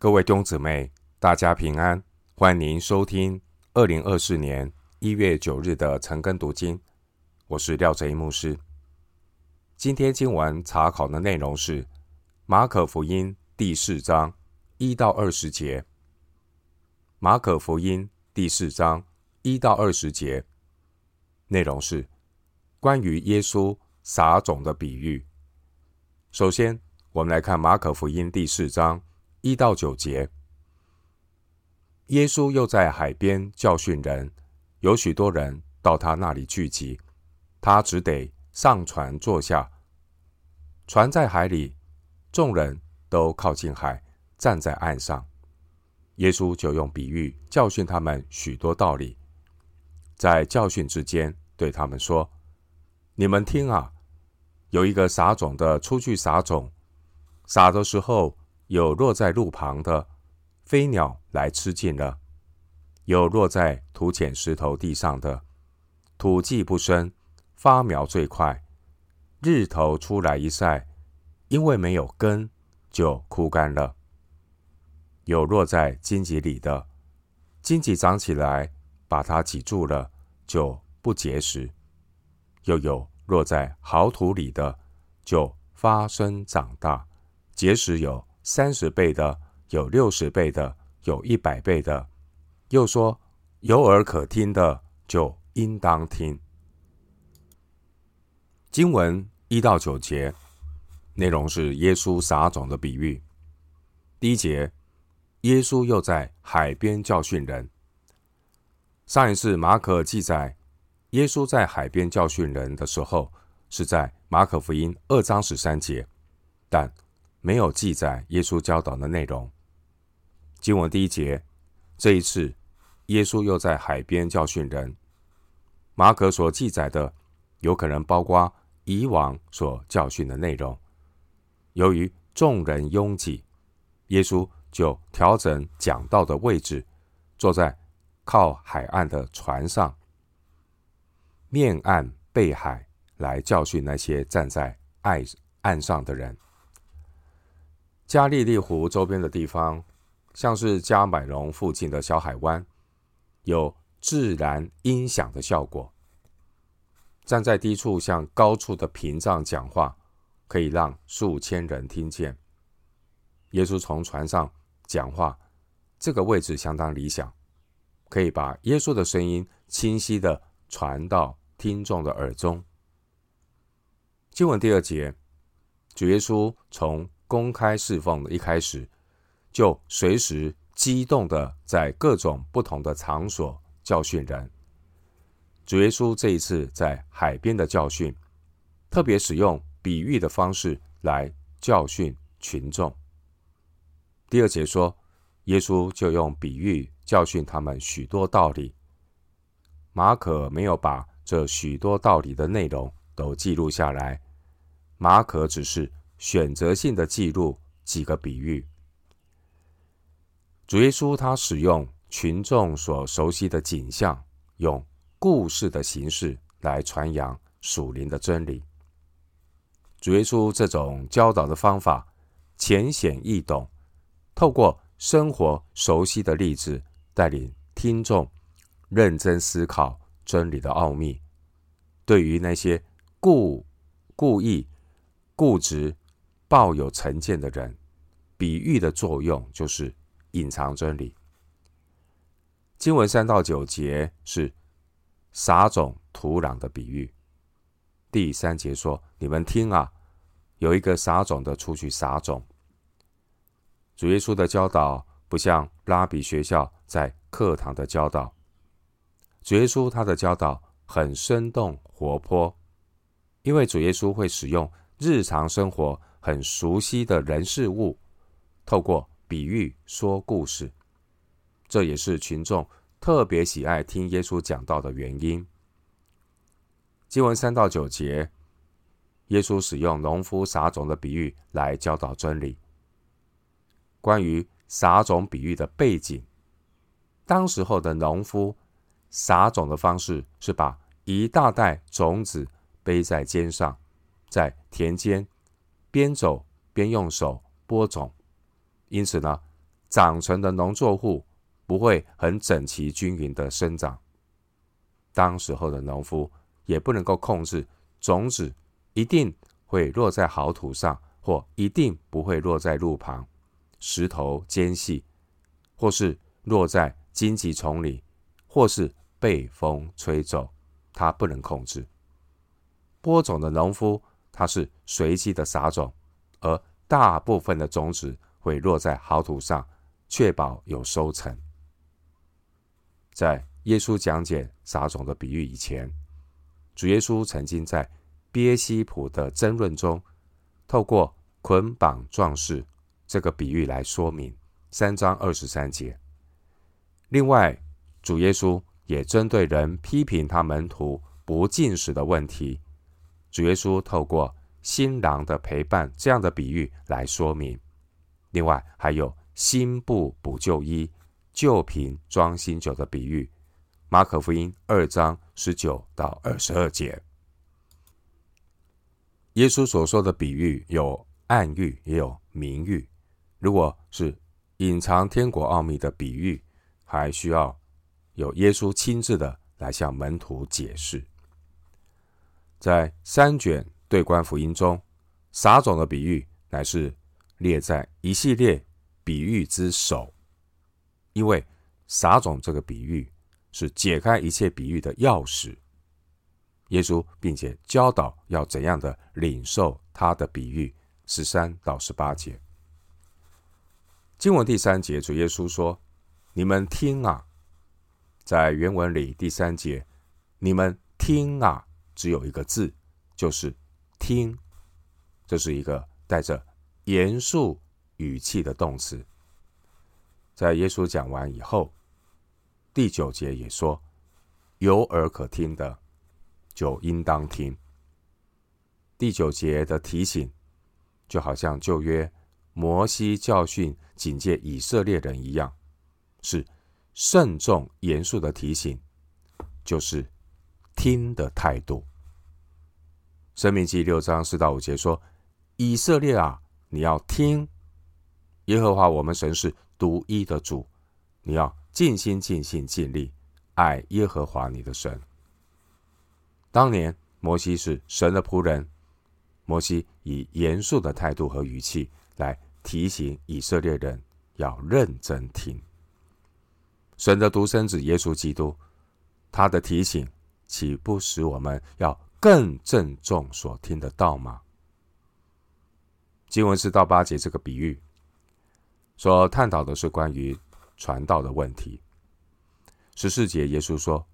各位弟兄姊妹，大家平安，欢迎您收听二零二四年一月九日的晨更读经。我是廖哲一牧师。今天经文查考的内容是马可福音第四章一到二十节。马可福音第四章一到二十节内容是关于耶稣撒种的比喻。首先，我们来看马可福音第四章。一到九节，耶稣又在海边教训人，有许多人到他那里聚集，他只得上船坐下。船在海里，众人都靠近海，站在岸上。耶稣就用比喻教训他们许多道理，在教训之间对他们说：“你们听啊，有一个撒种的出去撒种，撒的时候。”有落在路旁的，飞鸟来吃尽了；有落在土浅石头地上的，土既不深，发苗最快，日头出来一晒，因为没有根，就枯干了；有落在荆棘里的，荆棘长起来，把它挤住了，就不结实；又有落在好土里的，就发生长大，结实有。三十倍的，有六十倍的，有一百倍的。又说，有耳可听的，就应当听。经文一到九节，内容是耶稣撒种的比喻。第一节，耶稣又在海边教训人。上一次马可记载耶稣在海边教训人的时候，是在马可福音二章十三节，但。没有记载耶稣教导的内容。经文第一节，这一次耶稣又在海边教训人。马可所记载的有可能包括以往所教训的内容。由于众人拥挤，耶稣就调整讲道的位置，坐在靠海岸的船上，面岸背海来教训那些站在岸岸上的人。加利利湖周边的地方，像是加百隆附近的小海湾，有自然音响的效果。站在低处向高处的屏障讲话，可以让数千人听见。耶稣从船上讲话，这个位置相当理想，可以把耶稣的声音清晰地传到听众的耳中。经文第二节，主耶稣从公开侍奉的一开始，就随时激动的在各种不同的场所教训人。主耶稣这一次在海边的教训，特别使用比喻的方式来教训群众。第二节说，耶稣就用比喻教训他们许多道理。马可没有把这许多道理的内容都记录下来，马可只是。选择性的记录几个比喻。主耶稣他使用群众所熟悉的景象，用故事的形式来传扬属灵的真理。主耶稣这种教导的方法浅显易懂，透过生活熟悉的例子，带领听众认真思考真理的奥秘。对于那些故故意固执。抱有成见的人，比喻的作用就是隐藏真理。经文三到九节是撒种土壤的比喻。第三节说：“你们听啊，有一个撒种的出去撒种。”主耶稣的教导不像拉比学校在课堂的教导，主耶稣他的教导很生动活泼，因为主耶稣会使用日常生活。很熟悉的人事物，透过比喻说故事，这也是群众特别喜爱听耶稣讲道的原因。经文三到九节，耶稣使用农夫撒种的比喻来教导真理。关于撒种比喻的背景，当时候的农夫撒种的方式是把一大袋种子背在肩上，在田间。边走边用手播种，因此呢，长成的农作物不会很整齐均匀的生长。当时候的农夫也不能够控制种子一定会落在好土上，或一定不会落在路旁、石头间隙，或是落在荆棘丛里，或是被风吹走，他不能控制。播种的农夫，它是随机的撒种，而大部分的种子会落在好土上，确保有收成。在耶稣讲解撒种的比喻以前，主耶稣曾经在别西卜的争论中，透过捆绑壮士这个比喻来说明三章二十三节。另外，主耶稣也针对人批评他门徒不进食的问题，主耶稣透过新郎的陪伴这样的比喻来说明。另外，还有新布补旧衣、旧瓶装新酒的比喻。马可福音二章十九到二十二节，耶稣所说的比喻有暗喻，也有明喻。如果是隐藏天国奥秘的比喻，还需要有耶稣亲自的来向门徒解释。在三卷对观福音中，撒种的比喻乃是列在一系列比喻之首，因为撒种这个比喻。是解开一切比喻的钥匙。耶稣并且教导要怎样的领受他的比喻，十三到十八节。经文第三节，主耶稣说：“你们听啊！”在原文里，第三节“你们听啊”只有一个字，就是“听”。这是一个带着严肃语气的动词。在耶稣讲完以后。第九节也说：“有耳可听的，就应当听。”第九节的提醒，就好像旧约摩西教训警戒以色列人一样，是慎重严肃的提醒，就是听的态度。申命记六章四到五节说：“以色列啊，你要听，耶和华我们神是独一的主，你要。”尽心、尽性、尽力爱耶和华你的神。当年摩西是神的仆人，摩西以严肃的态度和语气来提醒以色列人要认真听。神的独生子耶稣基督，他的提醒岂不使我们要更郑重所听的道吗？经文是到八节这个比喻所探讨的是关于。传道的问题。十四节，耶稣说：“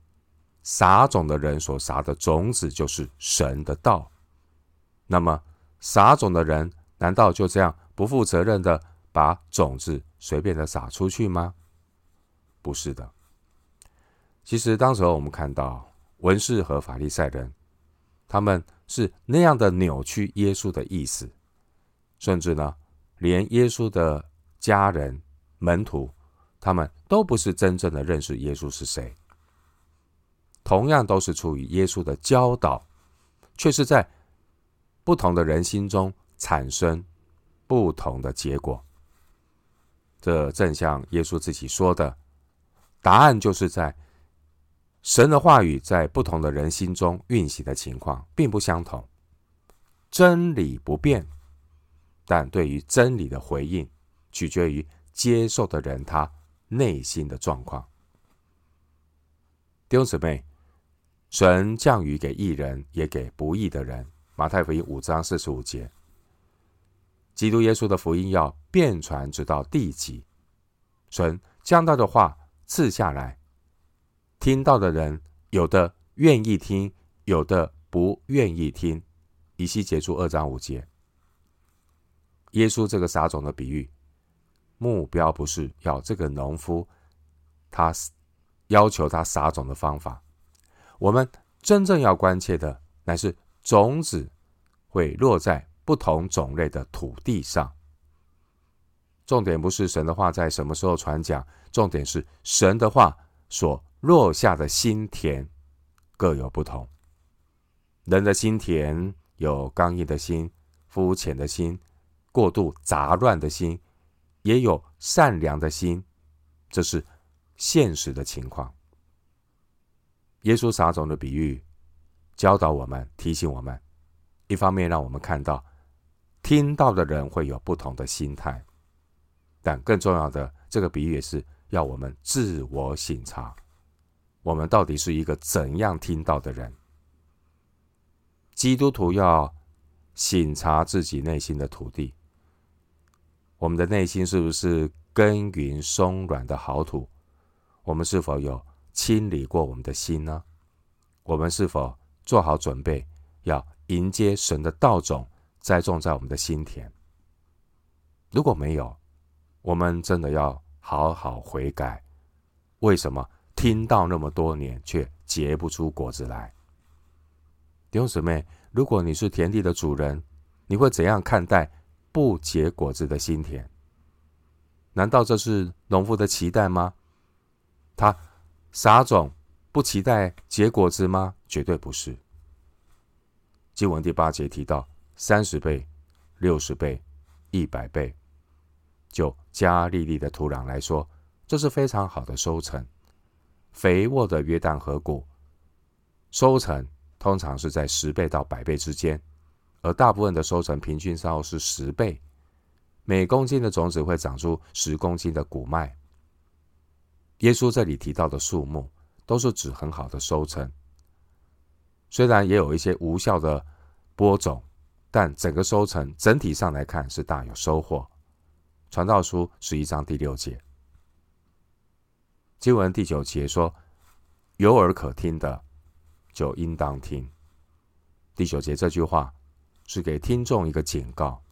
撒种的人所撒的种子就是神的道。那么，撒种的人难道就这样不负责任的把种子随便的撒出去吗？不是的。其实，当时候我们看到文士和法利赛人，他们是那样的扭曲耶稣的意思，甚至呢，连耶稣的家人、门徒。他们都不是真正的认识耶稣是谁，同样都是出于耶稣的教导，却是在不同的人心中产生不同的结果。这正像耶稣自己说的，答案就是在神的话语在不同的人心中运行的情况并不相同，真理不变，但对于真理的回应取决于接受的人他。内心的状况，弟兄姊妹，神降雨给义人，也给不义的人。马太福音五章四十五节，基督耶稣的福音要遍传直到地极。神将他的话赐下来，听到的人有的愿意听，有的不愿意听。以西结书二章五节，耶稣这个撒种的比喻。目标不是要这个农夫，他要求他撒种的方法。我们真正要关切的，乃是种子会落在不同种类的土地上。重点不是神的话在什么时候传讲，重点是神的话所落下的心田各有不同。人的心田有刚硬的心、肤浅的心、过度杂乱的心。也有善良的心，这是现实的情况。耶稣撒种的比喻教导我们，提醒我们，一方面让我们看到听到的人会有不同的心态，但更重要的，这个比喻也是要我们自我省察，我们到底是一个怎样听到的人。基督徒要省察自己内心的土地，我们的内心是不是耕耘松软的好土？我们是否有？清理过我们的心呢？我们是否做好准备，要迎接神的道种栽种在我们的心田？如果没有，我们真的要好好悔改。为什么听到那么多年却结不出果子来？弟兄姊妹，如果你是田地的主人，你会怎样看待不结果子的心田？难道这是农夫的期待吗？他。撒种不期待结果子吗？绝对不是。经文第八节提到三十倍、六十倍、一百倍，就加利利的土壤来说，这是非常好的收成。肥沃的约旦河谷，收成通常是在十倍到百倍之间，而大部分的收成平均稍是十倍。每公斤的种子会长出十公斤的谷麦。耶稣这里提到的数目，都是指很好的收成。虽然也有一些无效的播种，但整个收成整体上来看是大有收获。传道书十一章第六节，经文第九节说：“有耳可听的，就应当听。”第九节这句话是给听众一个警告。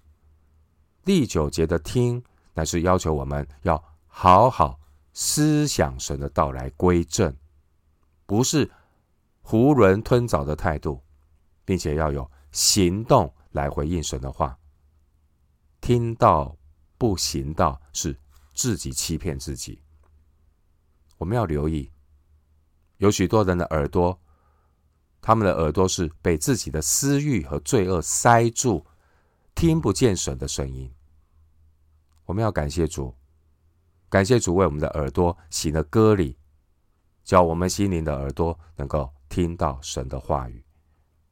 第九节的听，乃是要求我们要好好。思想神的道来归正，不是囫囵吞枣的态度，并且要有行动来回应神的话。听到不行道，是自己欺骗自己。我们要留意，有许多人的耳朵，他们的耳朵是被自己的私欲和罪恶塞住，听不见神的声音。我们要感谢主。感谢主为我们的耳朵行了割礼，叫我们心灵的耳朵能够听到神的话语，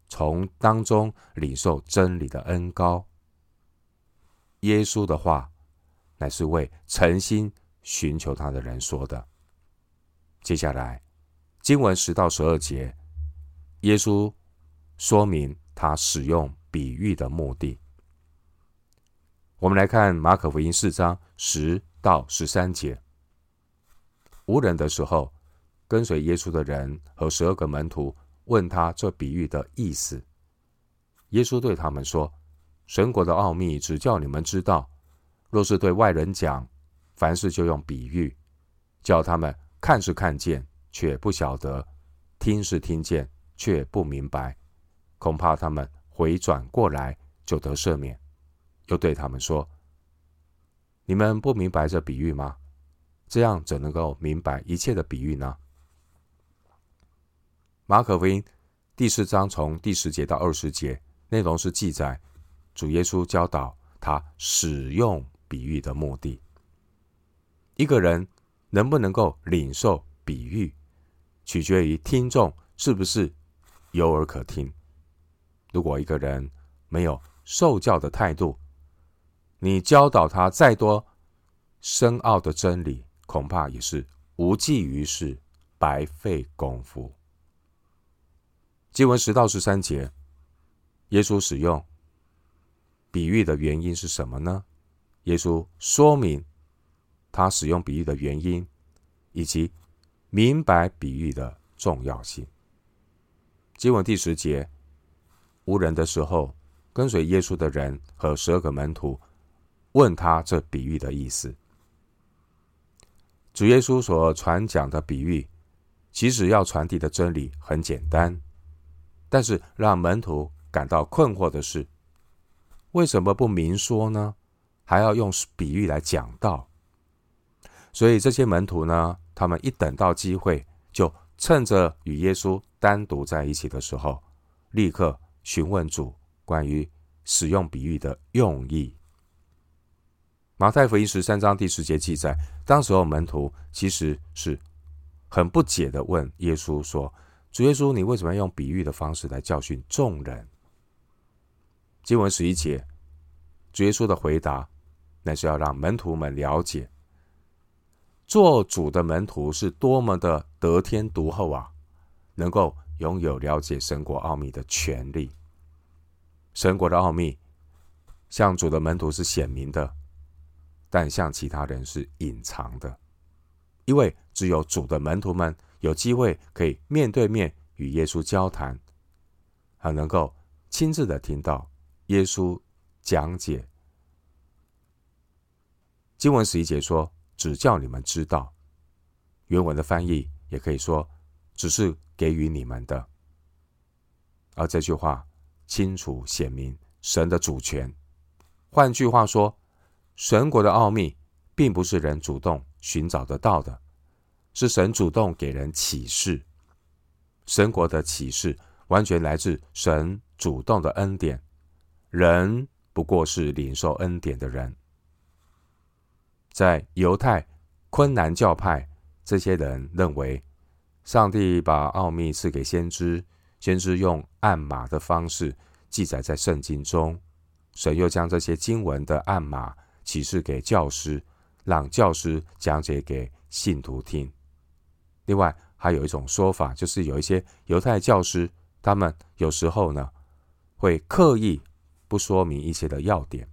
从当中领受真理的恩膏。耶稣的话乃是为诚心寻求他的人说的。接下来经文十到十二节，耶稣说明他使用比喻的目的。我们来看马可福音四章十到十三节，无人的时候，跟随耶稣的人和十二个门徒问他这比喻的意思。耶稣对他们说：“神国的奥秘只叫你们知道，若是对外人讲，凡事就用比喻，叫他们看是看见，却不晓得；听是听见，却不明白。恐怕他们回转过来，就得赦免。”又对他们说。你们不明白这比喻吗？这样怎能够明白一切的比喻呢？马可福音第四章从第十节到二十节，内容是记载主耶稣教导他使用比喻的目的。一个人能不能够领受比喻，取决于听众是不是有耳可听。如果一个人没有受教的态度，你教导他再多深奥的真理，恐怕也是无济于事，白费功夫。经文十到十三节，耶稣使用比喻的原因是什么呢？耶稣说明他使用比喻的原因，以及明白比喻的重要性。经文第十节，无人的时候，跟随耶稣的人和十二个门徒。问他这比喻的意思。主耶稣所传讲的比喻，其实要传递的真理很简单，但是让门徒感到困惑的是，为什么不明说呢？还要用比喻来讲道？所以这些门徒呢，他们一等到机会，就趁着与耶稣单独在一起的时候，立刻询问主关于使用比喻的用意。马太福音十三章第十节记载，当时候门徒其实是很不解的问耶稣说：“主耶稣，你为什么要用比喻的方式来教训众人？”经文十一节，主耶稣的回答，那是要让门徒们了解，做主的门徒是多么的得天独厚啊，能够拥有了解神国奥秘的权利。神国的奥秘，向主的门徒是显明的，但向其他人是隐藏的，因为只有主的门徒们有机会可以面对面与耶稣交谈，还能够亲自的听到。耶稣讲解经文十一节说：“只叫你们知道。”原文的翻译也可以说：“只是给予你们的。”而这句话清楚显明神的主权。换句话说，神国的奥秘并不是人主动寻找得到的，是神主动给人启示。神国的启示完全来自神主动的恩典。人不过是领受恩典的人，在犹太昆南教派，这些人认为，上帝把奥秘赐给先知，先知用暗码的方式记载在圣经中，神又将这些经文的暗码启示给教师，让教师讲解给信徒听。另外，还有一种说法，就是有一些犹太教师，他们有时候呢，会刻意。不说明一些的要点，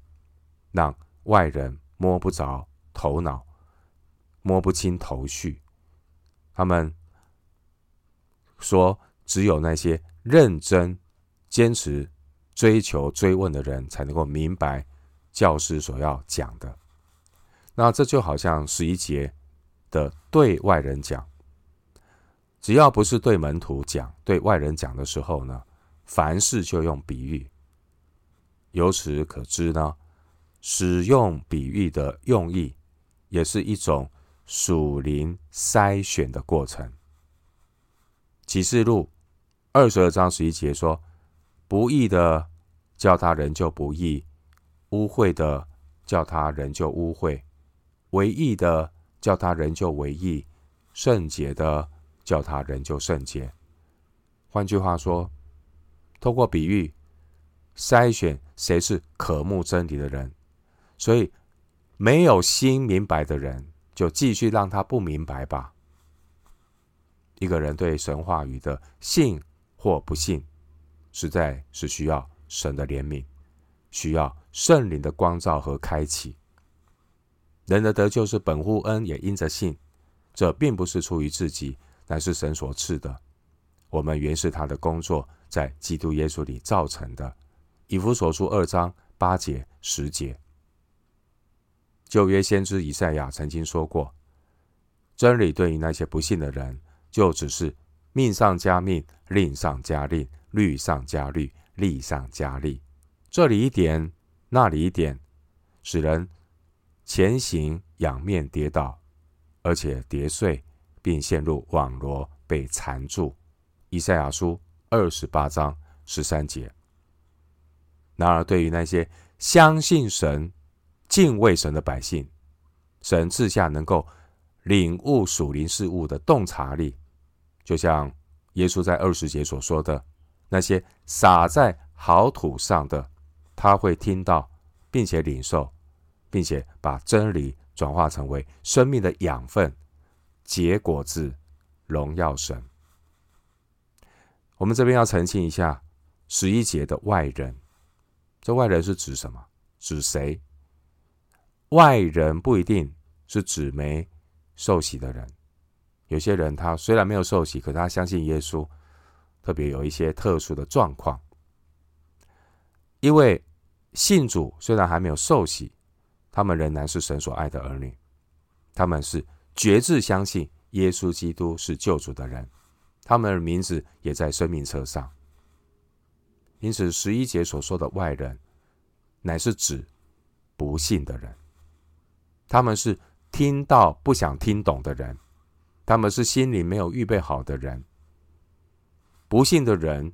让外人摸不着头脑，摸不清头绪。他们说，只有那些认真、坚持、追求、追问的人，才能够明白教师所要讲的。那这就好像十一节的对外人讲，只要不是对门徒讲、对外人讲的时候呢，凡事就用比喻。由此可知呢，使用比喻的用意，也是一种属灵筛选的过程。启示录二十二章十一节说：“不义的叫他仍旧不义，污秽的叫他仍旧污秽，唯义的叫他仍旧唯义，圣洁的叫他仍旧圣洁。”换句话说，通过比喻。筛选谁是渴慕真理的人，所以没有心明白的人，就继续让他不明白吧。一个人对神话语的信或不信，实在是需要神的怜悯，需要圣灵的光照和开启。人的得救是本乎恩，也因着信，这并不是出于自己，乃是神所赐的。我们原是他的工作，在基督耶稣里造成的。以弗所书二章八节十节，旧约先知以赛亚曾经说过：“真理对于那些不信的人，就只是命上加命，令上加令，律上加律，利上加利。这里一点，那里一点，使人前行仰面跌倒，而且跌碎，并陷入网罗，被缠住。”以赛亚书二十八章十三节。然而，对于那些相信神、敬畏神的百姓，神赐下能够领悟属灵事物的洞察力，就像耶稣在二十节所说的：“那些撒在好土上的，他会听到，并且领受，并且把真理转化成为生命的养分，结果子，荣耀神。”我们这边要澄清一下十一节的外人。这外人是指什么？指谁？外人不一定是指没受洗的人。有些人他虽然没有受洗，可他相信耶稣，特别有一些特殊的状况。因为信主虽然还没有受洗，他们仍然是神所爱的儿女。他们是决志相信耶稣基督是救主的人，他们的名字也在生命册上。因此，十一节所说的外人，乃是指不信的人。他们是听到不想听懂的人，他们是心里没有预备好的人。不信的人，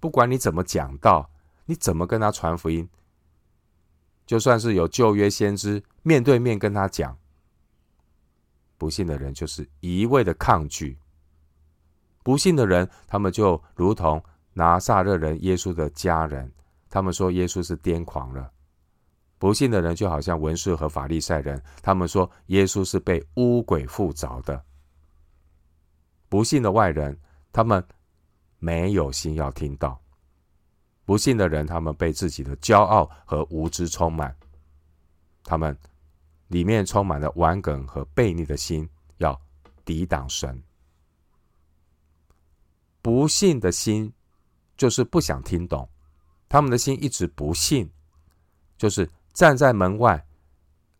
不管你怎么讲道，你怎么跟他传福音，就算是有旧约先知面对面跟他讲，不信的人就是一味的抗拒。不信的人，他们就如同拿撒勒人耶稣的家人，他们说耶稣是癫狂了。不信的人就好像文士和法利赛人，他们说耶稣是被污鬼附着的。不信的外人，他们没有心要听到。不信的人，他们被自己的骄傲和无知充满，他们里面充满了顽梗和悖逆的心，要抵挡神。不信的心就是不想听懂，他们的心一直不信，就是。站在门外，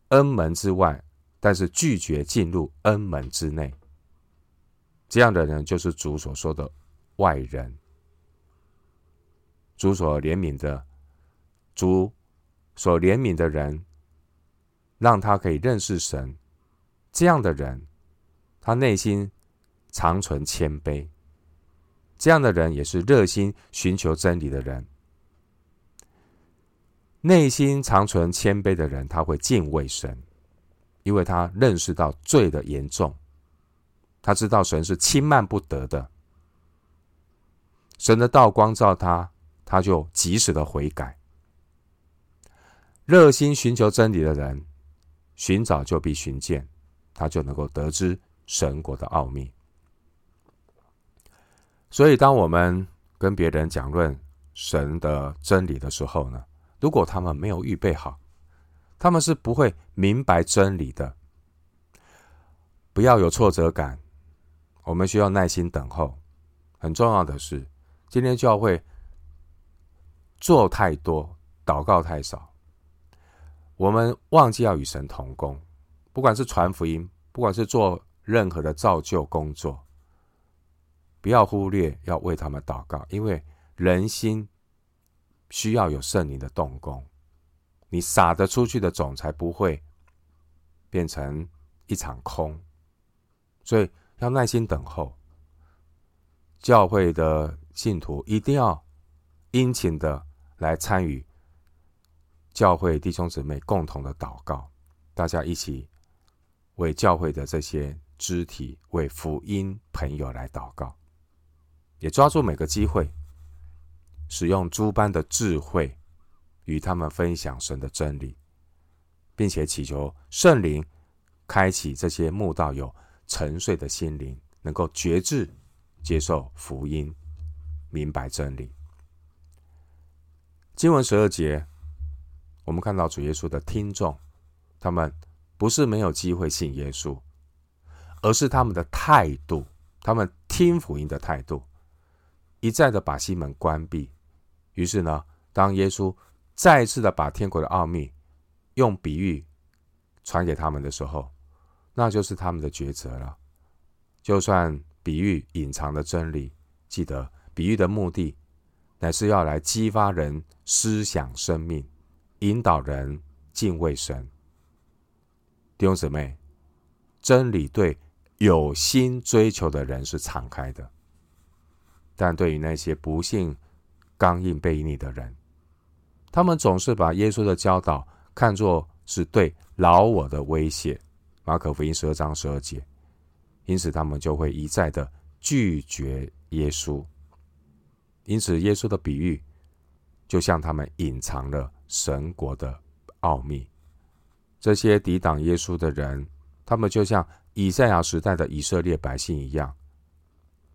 恩门之外，但是拒绝进入恩门之内。这样的人就是主所说的外人。主所怜悯的，主所怜悯的人，让他可以认识神。这样的人，他内心常存谦卑。这样的人也是热心寻求真理的人。内心常存谦卑的人，他会敬畏神，因为他认识到罪的严重，他知道神是轻慢不得的。神的道光照他，他就及时的悔改。热心寻求真理的人，寻找就必寻见，他就能够得知神国的奥秘。所以，当我们跟别人讲论神的真理的时候呢，如果他们没有预备好，他们是不会明白真理的。不要有挫折感，我们需要耐心等候。很重要的是，今天教会做太多，祷告太少，我们忘记要与神同工。不管是传福音，不管是做任何的造就工作，不要忽略要为他们祷告，因为人心。需要有圣灵的动工，你撒得出去的种才不会变成一场空，所以要耐心等候。教会的信徒一定要殷勤的来参与教会弟兄姊妹共同的祷告，大家一起为教会的这些肢体、为福音朋友来祷告，也抓住每个机会。使用诸般的智慧，与他们分享神的真理，并且祈求圣灵开启这些慕道友沉睡的心灵，能够觉知接受福音，明白真理。经文十二节，我们看到主耶稣的听众，他们不是没有机会信耶稣，而是他们的态度，他们听福音的态度，一再的把心门关闭。于是呢，当耶稣再次的把天国的奥秘用比喻传给他们的时候，那就是他们的抉择了。就算比喻隐藏的真理，记得比喻的目的乃是要来激发人思想生命，引导人敬畏神。弟兄姊妹，真理对有心追求的人是敞开的，但对于那些不信，刚硬悖逆的人，他们总是把耶稣的教导看作是对老我的威胁。马可福音十二章十二节，因此他们就会一再的拒绝耶稣。因此，耶稣的比喻就向他们隐藏了神国的奥秘。这些抵挡耶稣的人，他们就像以赛亚时代的以色列百姓一样，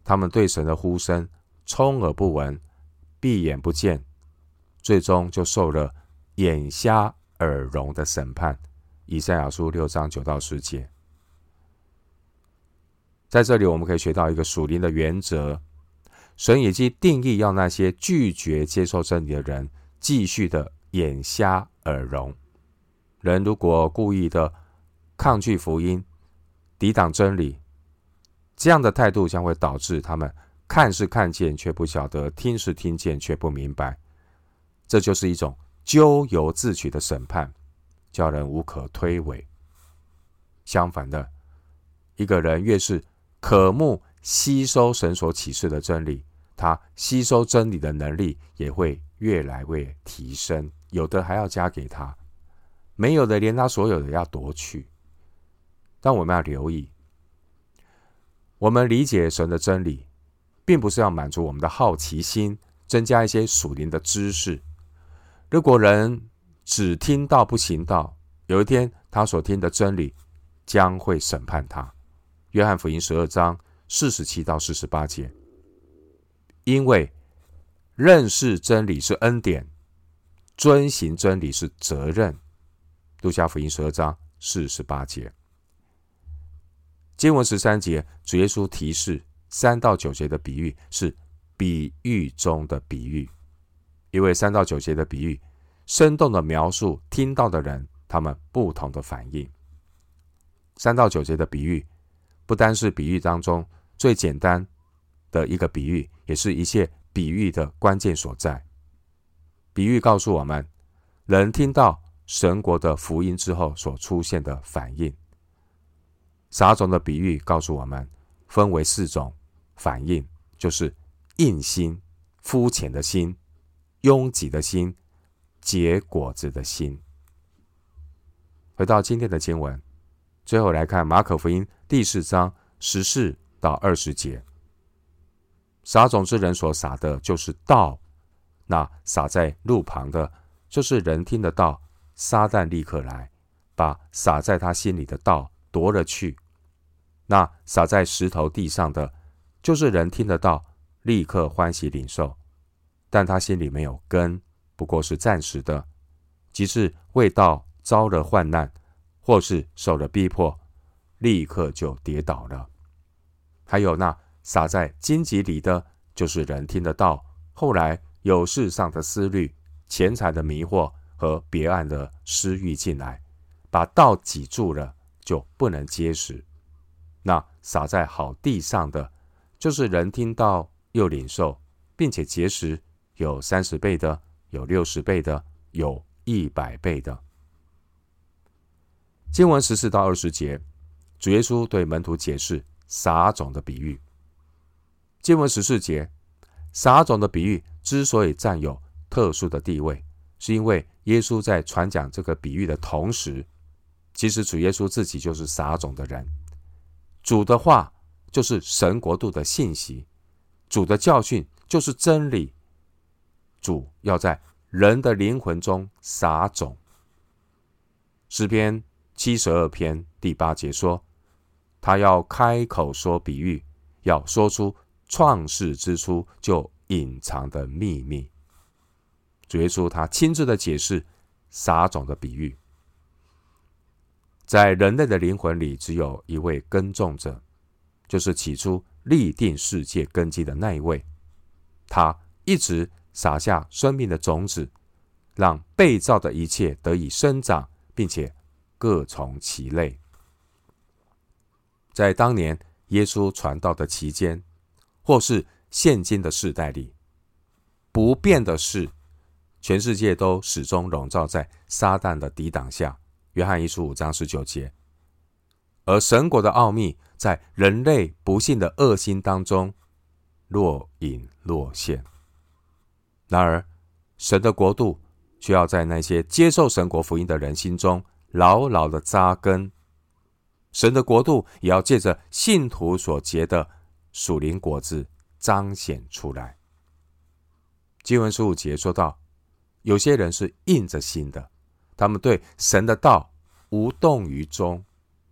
他们对神的呼声充耳不闻。闭眼不见，最终就受了眼瞎耳聋的审判。以赛亚书六章九到十节，在这里我们可以学到一个属灵的原则：神已经定义要那些拒绝接受真理的人继续的眼瞎耳聋。人如果故意的抗拒福音、抵挡真理，这样的态度将会导致他们。看是看见，却不晓得；听是听见，却不明白。这就是一种咎由自取的审判，叫人无可推诿。相反的，一个人越是渴慕吸收神所启示的真理，他吸收真理的能力也会越来越提升，有的还要加给他。没有的连他所有的要夺去。但我们要留意，我们理解神的真理，并不是要满足我们的好奇心，增加一些属灵的知识。如果人只听道不行道，有一天他所听的真理将会审判他。约翰福音十二章四十七到四十八节，因为认识真理是恩典，遵行真理是责任。路加福音十二章四十八节，经文十三节，主耶稣提示三到九节的比喻是比喻中的比喻。因为三到九节的比喻，生动的描述听到的人他们不同的反应。三到九节的比喻，不单是比喻当中最简单的一个比喻，也是一切比喻的关键所在。比喻告诉我们，人听到神国的福音之后所出现的反应。撒种的比喻告诉我们，分为四种反应，就是硬心、肤浅的心。拥挤的心，结果子的心。回到今天的经文，最后来看马可福音第四章十四到二十节。撒种之人所撒的，就是道；那撒在路旁的，就是人听的道。撒旦立刻来，把撒在他心里的道夺了去。那撒在石头地上的，就是人听得到，立刻欢喜领受。但他心里没有根，不过是暂时的，即是为道遭了患难，或是受了逼迫，立刻就跌倒了。还有那撒在荆棘里的，就是人听得到，后来有世上的思虑、钱财的迷惑和别样的私欲进来，把道挤住了，就不能结实。那撒在好地上的，就是人听到又领受，并且结识。有三十倍的，有六十倍的，有一百倍的。经文十四到二十节，主耶稣对门徒解释撒种的比喻。经文十四节，撒种的比喻之所以占有特殊的地位，是因为耶稣在传讲这个比喻的同时，其实主耶稣自己就是撒种的人。主的话就是神国度的信息，主的教训就是真理。主要在人的灵魂中撒种。诗篇七十二篇第八节说：“他要开口说比喻，要说出创世之初就隐藏的秘密。”主耶稣他亲自的解释撒种的比喻。在人类的灵魂里，只有一位耕种者，就是起初立定世界根基的那一位。他一直。撒下生命的种子，让被造的一切得以生长，并且各从其类。在当年耶稣传道的期间，或是现今的世代里，不变的是，全世界都始终笼罩在撒旦的抵挡下。约翰一书五章十九节。而神国的奥秘，在人类不幸的恶心当中若隐若现。然而，神的国度需要在那些接受神国福音的人心中牢牢的扎根。神的国度也要借着信徒所结的属灵果子彰显出来。经文十五节说到，有些人是硬着心的，他们对神的道无动于衷。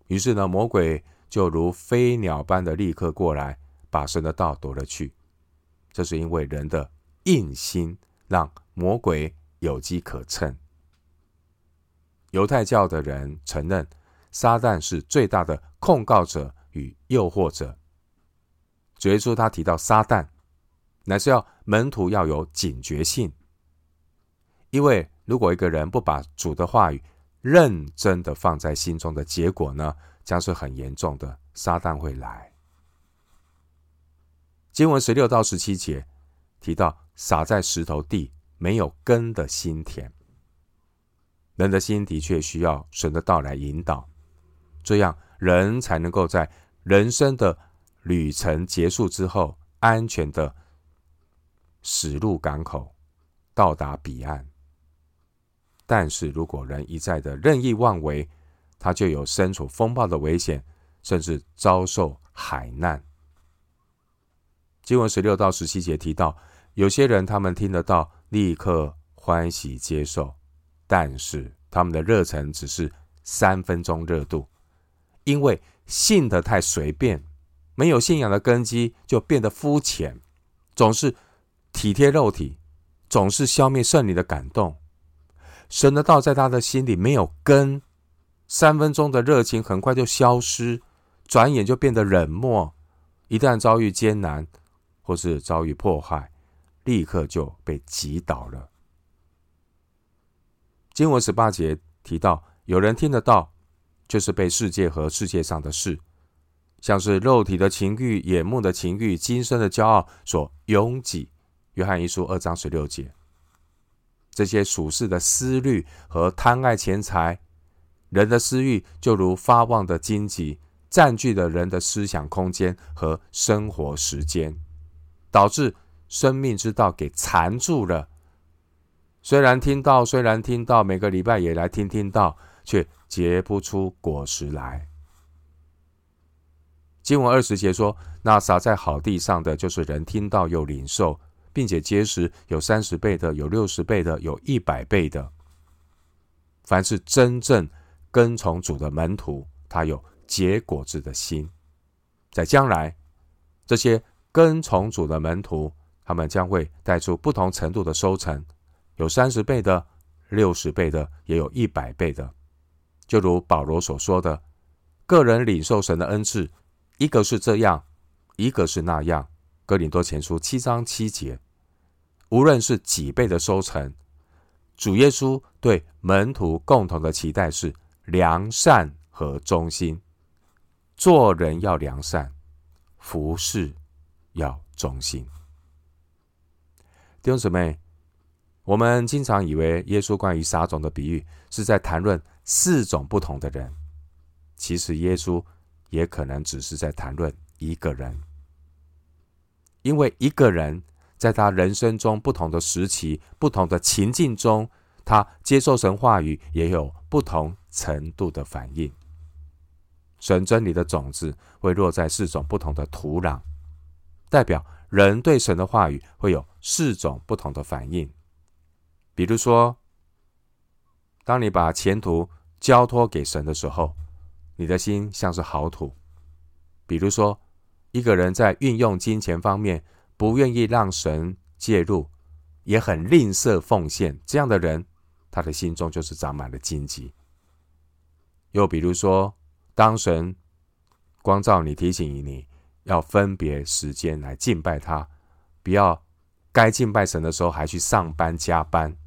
于是呢，魔鬼就如飞鸟般的立刻过来，把神的道夺了去。这是因为人的。硬心让魔鬼有机可乘。犹太教的人承认撒旦是最大的控告者与诱惑者。主耶稣他提到撒旦，乃是要门徒要有警觉性，因为如果一个人不把主的话语认真的放在心中的结果呢，将是很严重的。撒旦会来。经文十六到十七节提到。撒在石头地没有根的心田，人的心的确需要神的道来引导，这样人才能够在人生的旅程结束之后，安全的驶入港口，到达彼岸。但是如果人一再的任意妄为，他就有身处风暴的危险，甚至遭受海难。经文十六到十七节提到，有些人他们听得到，立刻欢喜接受，但是他们的热忱只是三分钟热度，因为信得太随便，没有信仰的根基，就变得肤浅，总是体贴肉体，总是消灭圣灵的感动。神的道在他的心里没有根，三分钟的热情很快就消失，转眼就变得冷漠。一旦遭遇艰难，或是遭遇迫害，立刻就被击倒了。经文十八节提到，有人听得到，就是被世界和世界上的事，像是肉体的情欲、眼目的情欲、今生的骄傲所拥挤。约翰一书二章十六节，这些属世的思虑和贪爱钱财，人的私欲就如发旺的荆棘，占据了人的思想空间和生活时间。导致生命之道给缠住了。虽然听到，虽然听到，每个礼拜也来听听到，却结不出果实来。经文二十节说：“那撒在好地上的，就是人听到又领受，并且结实，有三十倍的，有六十倍的，有一百倍的。凡是真正跟从主的门徒，他有结果子的心，在将来这些。”跟从主的门徒，他们将会带出不同程度的收成，有三十倍的、六十倍的，也有一百倍的。就如保罗所说的，个人领受神的恩赐，一个是这样，一个是那样。哥林多前书七章七节，无论是几倍的收成，主耶稣对门徒共同的期待是良善和忠心，做人要良善，服侍。要忠心，弟兄姊妹，我们经常以为耶稣关于撒种的比喻是在谈论四种不同的人，其实耶稣也可能只是在谈论一个人，因为一个人在他人生中不同的时期、不同的情境中，他接受神话语也有不同程度的反应。神真理的种子会落在四种不同的土壤。代表人对神的话语会有四种不同的反应。比如说，当你把前途交托给神的时候，你的心像是好土；比如说，一个人在运用金钱方面不愿意让神介入，也很吝啬奉献，这样的人，他的心中就是长满了荆棘。又比如说，当神光照你，提醒你。要分别时间来敬拜他，不要该敬拜神的时候还去上班加班。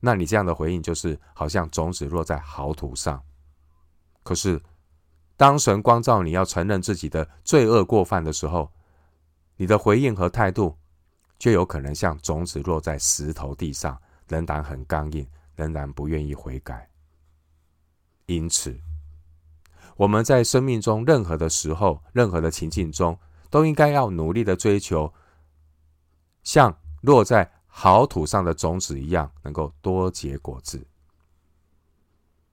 那你这样的回应就是好像种子落在好土上。可是当神光照你要承认自己的罪恶过犯的时候，你的回应和态度就有可能像种子落在石头地上，仍然很刚硬，仍然不愿意悔改。因此。我们在生命中任何的时候、任何的情境中，都应该要努力的追求，像落在好土上的种子一样，能够多结果子。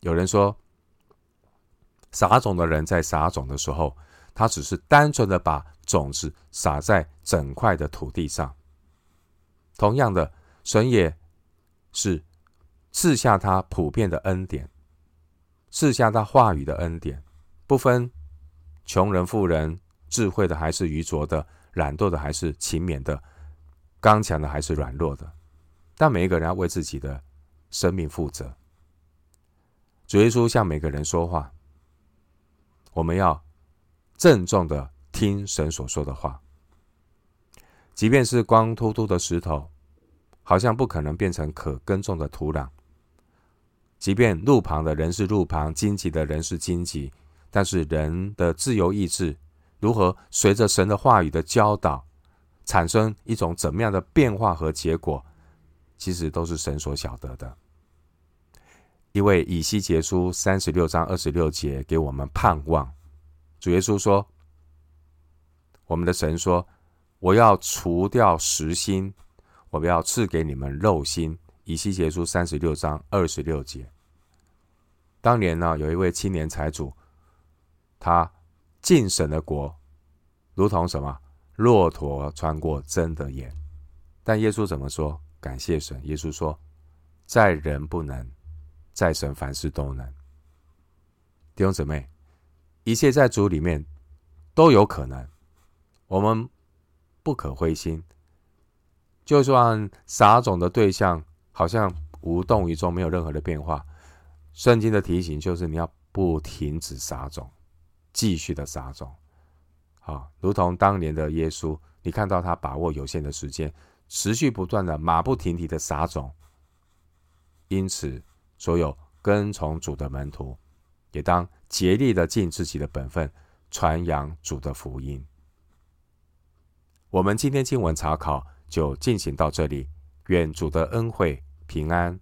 有人说，撒种的人在撒种的时候，他只是单纯的把种子撒在整块的土地上。同样的，神也是赐下他普遍的恩典，赐下他话语的恩典。不分穷人、富人，智慧的还是愚拙的，懒惰的还是勤勉的，刚强的还是软弱的，但每一个人要为自己的生命负责。主耶稣向每个人说话，我们要郑重的听神所说的话，即便是光秃秃的石头，好像不可能变成可耕种的土壤；即便路旁的人是路旁，荆棘的人是荆棘。但是人的自由意志如何随着神的话语的教导，产生一种怎么样的变化和结果，其实都是神所晓得的。因为以西结书三十六章二十六节给我们盼望，主耶稣说：“我们的神说，我要除掉石心，我要赐给你们肉心，以西结书三十六章二十六节。当年呢，有一位青年财主，他进神的国，如同什么？骆驼穿过针的眼。但耶稣怎么说？感谢神，耶稣说：“在人不能，在神凡事都能。”弟兄姊妹，一切在主里面都有可能，我们不可灰心。就算撒种的对象好像无动于衷，没有任何的变化，圣经的提醒就是你要不停止撒种，继续的撒种。好，如同当年的耶稣，你看到他把握有限的时间。持续不断的马不停蹄的撒种，因此所有跟从主的门徒也当竭力的尽自己的本分，传扬主的福音。我们今天经文查考就进行到这里，愿主的恩惠平安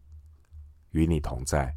与你同在。